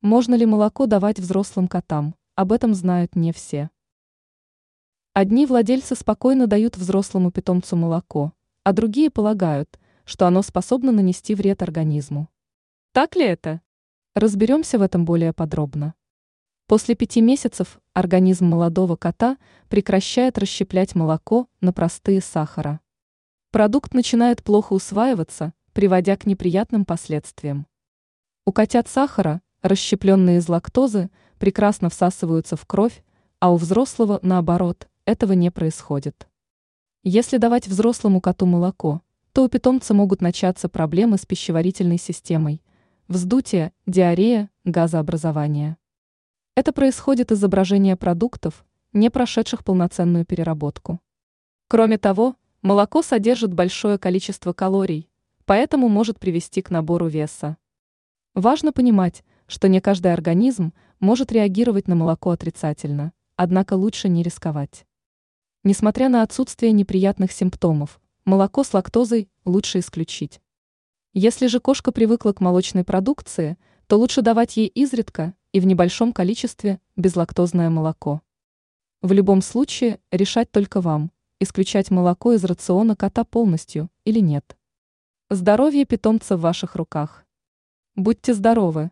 Можно ли молоко давать взрослым котам? Об этом знают не все. Одни владельцы спокойно дают взрослому питомцу молоко, а другие полагают, что оно способно нанести вред организму. Так ли это? Разберемся в этом более подробно. После пяти месяцев организм молодого кота прекращает расщеплять молоко на простые сахара. Продукт начинает плохо усваиваться, приводя к неприятным последствиям. У котят сахара расщепленные из лактозы, прекрасно всасываются в кровь, а у взрослого, наоборот, этого не происходит. Если давать взрослому коту молоко, то у питомца могут начаться проблемы с пищеварительной системой, вздутие, диарея, газообразование. Это происходит из-за брожения продуктов, не прошедших полноценную переработку. Кроме того, молоко содержит большое количество калорий, поэтому может привести к набору веса. Важно понимать, что не каждый организм может реагировать на молоко отрицательно, однако лучше не рисковать. Несмотря на отсутствие неприятных симптомов, молоко с лактозой лучше исключить. Если же кошка привыкла к молочной продукции, то лучше давать ей изредка и в небольшом количестве безлактозное молоко. В любом случае решать только вам, исключать молоко из рациона кота полностью или нет. Здоровье питомца в ваших руках. Будьте здоровы!